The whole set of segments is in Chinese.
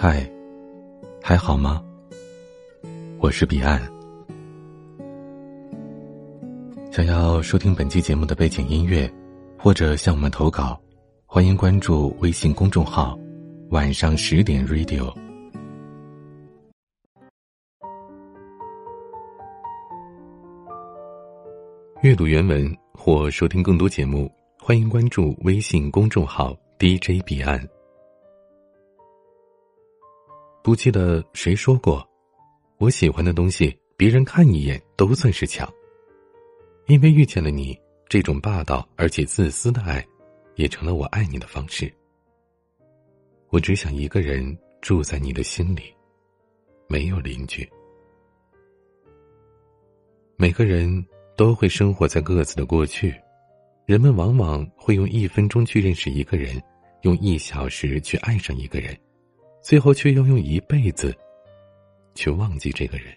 嗨，还好吗？我是彼岸。想要收听本期节目的背景音乐，或者向我们投稿，欢迎关注微信公众号“晚上十点 Radio”。阅读原文或收听更多节目，欢迎关注微信公众号 “DJ 彼岸”。不记得谁说过，我喜欢的东西，别人看一眼都算是抢。因为遇见了你，这种霸道而且自私的爱，也成了我爱你的方式。我只想一个人住在你的心里，没有邻居。每个人都会生活在各自的过去，人们往往会用一分钟去认识一个人，用一小时去爱上一个人。最后却要用一辈子，去忘记这个人。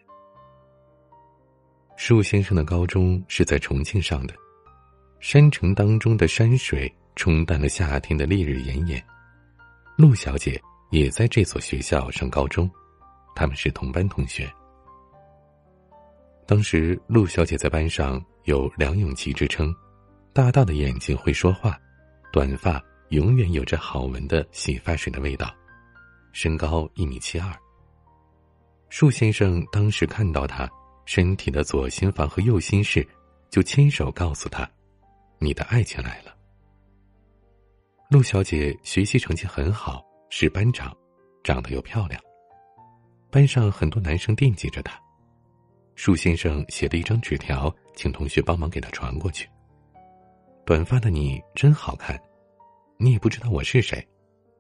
树先生的高中是在重庆上的，山城当中的山水冲淡了夏天的烈日炎炎。陆小姐也在这所学校上高中，他们是同班同学。当时陆小姐在班上有梁咏琪之称，大大的眼睛会说话，短发永远有着好闻的洗发水的味道。身高一米七二。树先生当时看到他身体的左心房和右心室，就亲手告诉他：“你的爱情来了。”陆小姐学习成绩很好，是班长，长得又漂亮，班上很多男生惦记着她。树先生写了一张纸条，请同学帮忙给她传过去。短发的你真好看，你也不知道我是谁，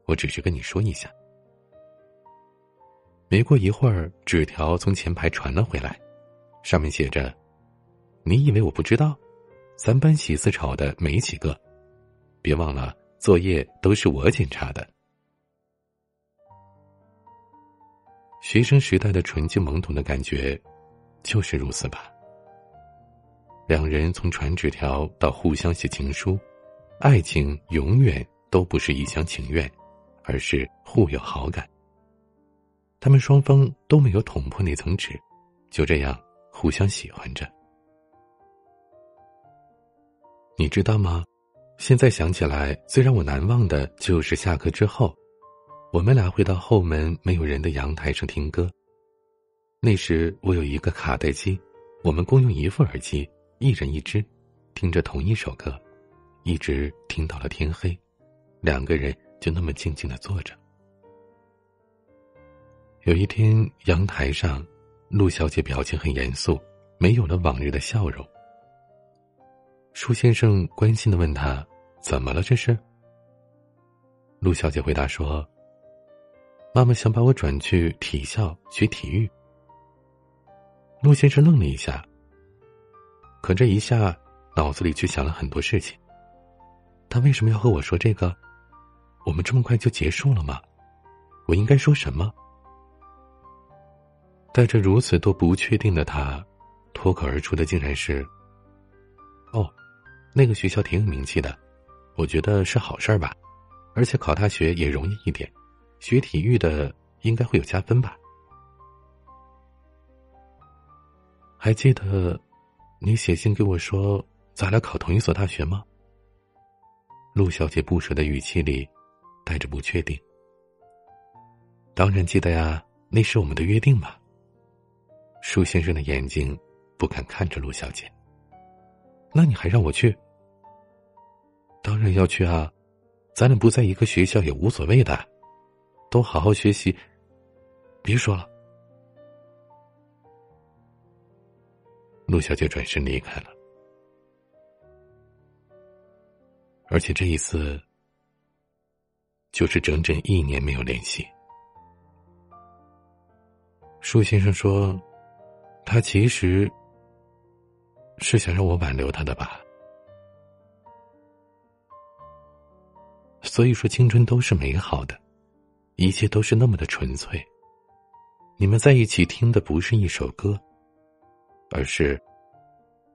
我只是跟你说一下。没过一会儿，纸条从前排传了回来，上面写着：“你以为我不知道？咱班喜字丑的没几个，别忘了作业都是我检查的。”学生时代的纯净懵懂的感觉，就是如此吧。两人从传纸条到互相写情书，爱情永远都不是一厢情愿，而是互有好感。他们双方都没有捅破那层纸，就这样互相喜欢着。你知道吗？现在想起来，最让我难忘的就是下课之后，我们俩会到后门没有人的阳台上听歌。那时我有一个卡带机，我们共用一副耳机，一人一只，听着同一首歌，一直听到了天黑，两个人就那么静静的坐着。有一天，阳台上，陆小姐表情很严肃，没有了往日的笑容。舒先生关心的问她：“怎么了？这是？”陆小姐回答说：“妈妈想把我转去体校学体育。”陆先生愣了一下，可这一下脑子里却想了很多事情。他为什么要和我说这个？我们这么快就结束了吗？我应该说什么？带着如此多不确定的他，脱口而出的竟然是：“哦，那个学校挺有名气的，我觉得是好事儿吧，而且考大学也容易一点，学体育的应该会有加分吧。”还记得你写信给我说咱俩考同一所大学吗？陆小姐不舍的语气里带着不确定。当然记得呀，那是我们的约定嘛。舒先生的眼睛不敢看着陆小姐。那你还让我去？当然要去啊！咱俩不在一个学校也无所谓的，都好好学习。别说了。陆小姐转身离开了，而且这一次就是整整一年没有联系。舒先生说。他其实是想让我挽留他的吧，所以说青春都是美好的，一切都是那么的纯粹。你们在一起听的不是一首歌，而是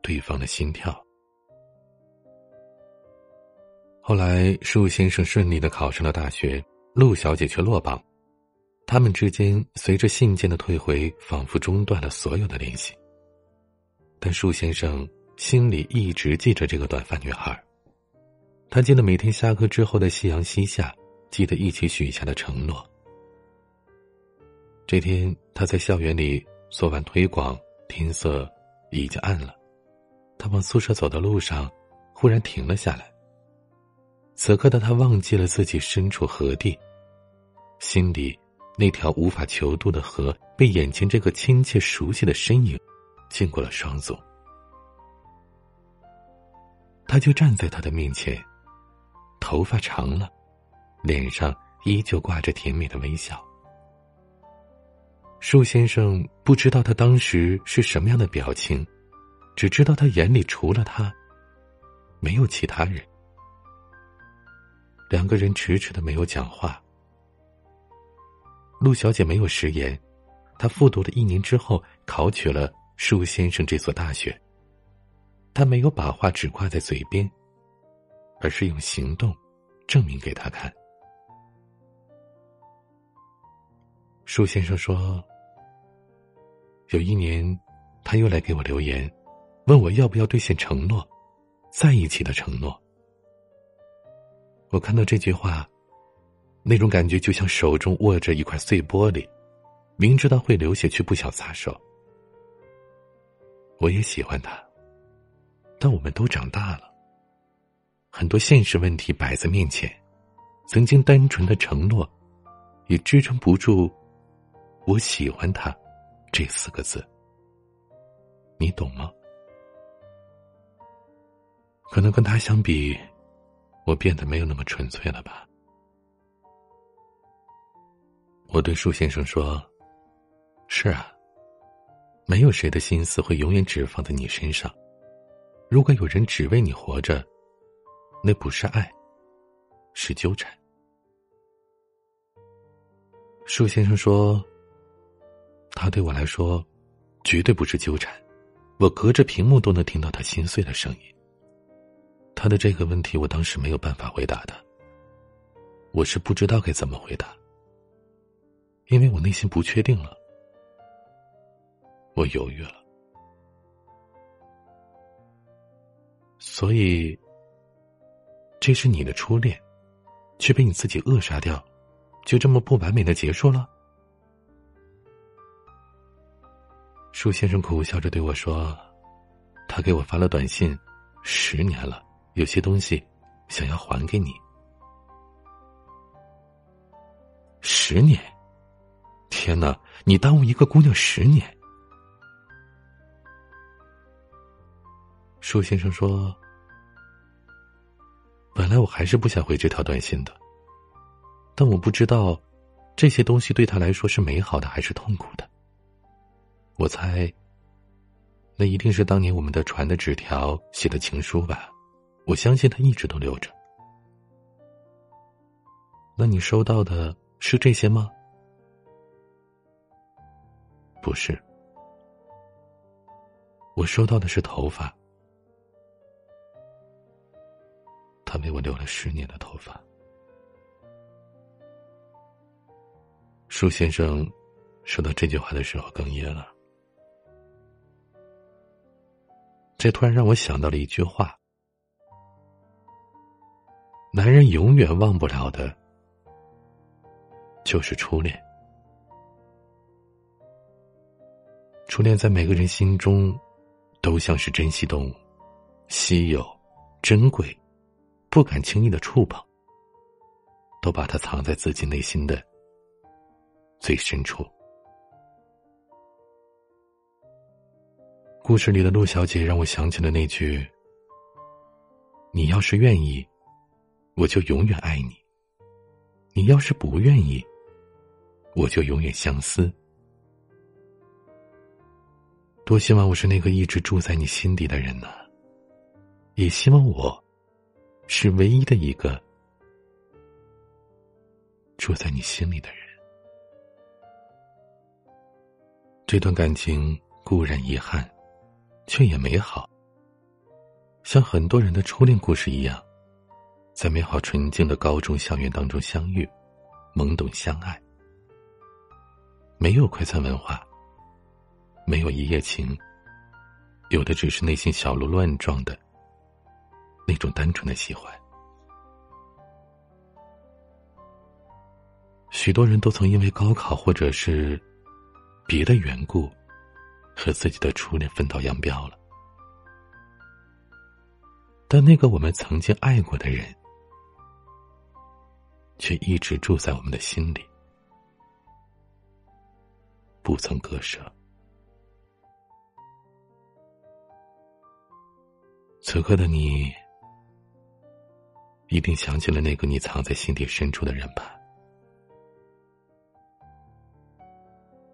对方的心跳。后来，树先生顺利的考上了大学，陆小姐却落榜。他们之间随着信件的退回，仿佛中断了所有的联系。但树先生心里一直记着这个短发女孩。他记得每天下课之后的夕阳西下，记得一起许下的承诺。这天，他在校园里做完推广，天色已经暗了。他往宿舍走的路上，忽然停了下来。此刻的他忘记了自己身处何地，心里。那条无法求渡的河，被眼前这个亲切熟悉的身影浸过了双足。他就站在他的面前，头发长了，脸上依旧挂着甜美的微笑。树先生不知道他当时是什么样的表情，只知道他眼里除了他，没有其他人。两个人迟迟的没有讲话。陆小姐没有食言，她复读了一年之后考取了舒先生这所大学。她没有把话只挂在嘴边，而是用行动证明给他看。舒先生说：“有一年，他又来给我留言，问我要不要兑现承诺，在一起的承诺。”我看到这句话。那种感觉就像手中握着一块碎玻璃，明知道会流血却不想撒手。我也喜欢他，但我们都长大了，很多现实问题摆在面前，曾经单纯的承诺，也支撑不住“我喜欢他”这四个字。你懂吗？可能跟他相比，我变得没有那么纯粹了吧。我对树先生说：“是啊，没有谁的心思会永远只放在你身上。如果有人只为你活着，那不是爱，是纠缠。”树先生说：“他对我来说，绝对不是纠缠。我隔着屏幕都能听到他心碎的声音。”他的这个问题，我当时没有办法回答的。我是不知道该怎么回答。因为我内心不确定了，我犹豫了，所以这是你的初恋，却被你自己扼杀掉，就这么不完美的结束了。舒先生苦笑着对我说：“他给我发了短信，十年了，有些东西想要还给你，十年。”天哪！你耽误一个姑娘十年。舒先生说：“本来我还是不想回这条短信的，但我不知道这些东西对他来说是美好的还是痛苦的。我猜，那一定是当年我们的传的纸条写的情书吧。我相信他一直都留着。那你收到的是这些吗？”不是，我收到的是头发。他为我留了十年的头发。舒先生说到这句话的时候哽咽了。这突然让我想到了一句话：男人永远忘不了的，就是初恋。初恋在每个人心中，都像是珍稀动物，稀有、珍贵，不敢轻易的触碰，都把它藏在自己内心的最深处。故事里的陆小姐让我想起了那句：“你要是愿意，我就永远爱你；你要是不愿意，我就永远相思。”多希望我是那个一直住在你心底的人呢，也希望我是唯一的一个住在你心里的人。这段感情固然遗憾，却也美好。像很多人的初恋故事一样，在美好纯净的高中校园当中相遇，懵懂相爱，没有快餐文化，没有一夜情，有的只是内心小鹿乱撞的那种单纯的喜欢。许多人都曾因为高考或者是别的缘故，和自己的初恋分道扬镳了。但那个我们曾经爱过的人，却一直住在我们的心里，不曾割舍。此刻的你，一定想起了那个你藏在心底深处的人吧？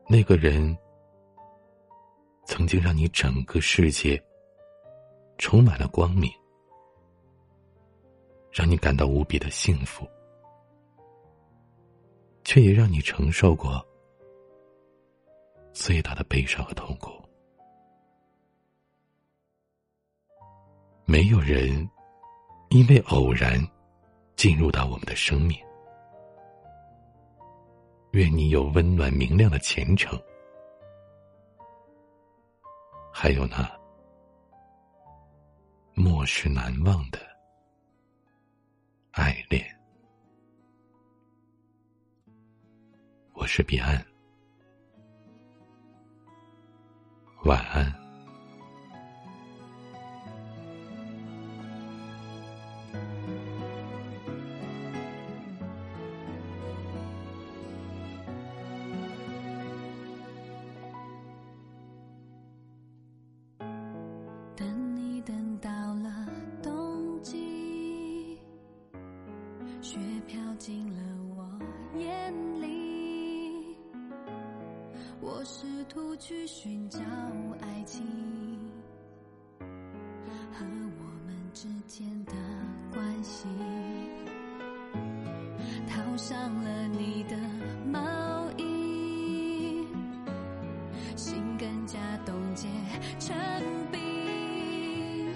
那个人，曾经让你整个世界充满了光明。让你感到无比的幸福，却也让你承受过最大的悲伤和痛苦。没有人因为偶然进入到我们的生命。愿你有温暖明亮的前程，还有那莫世难忘的。爱恋，我是彼岸，晚安。去寻找爱情和我们之间的关系，套上了你的毛衣，心更加冻结成冰。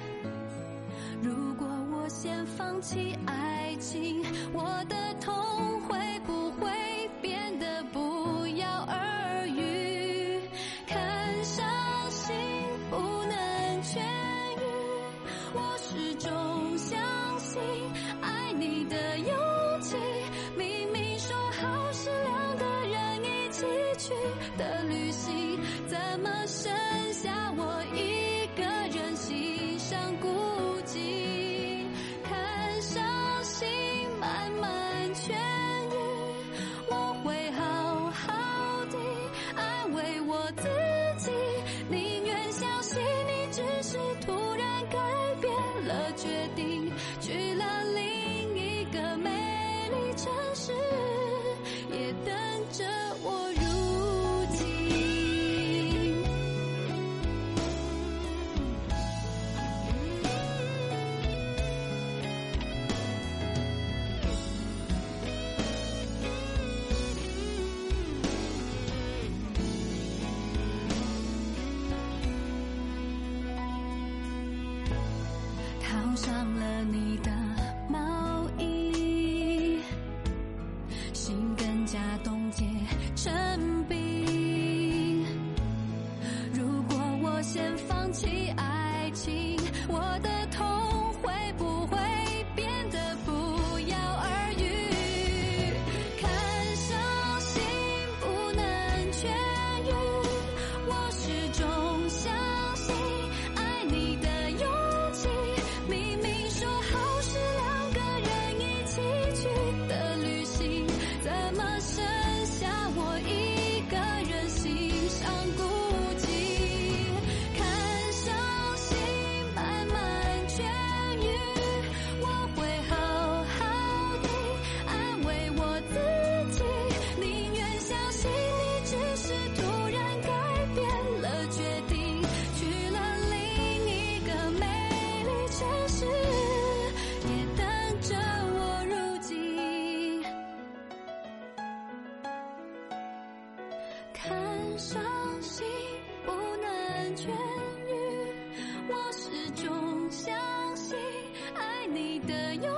如果我先放弃爱情，我的。痛的勇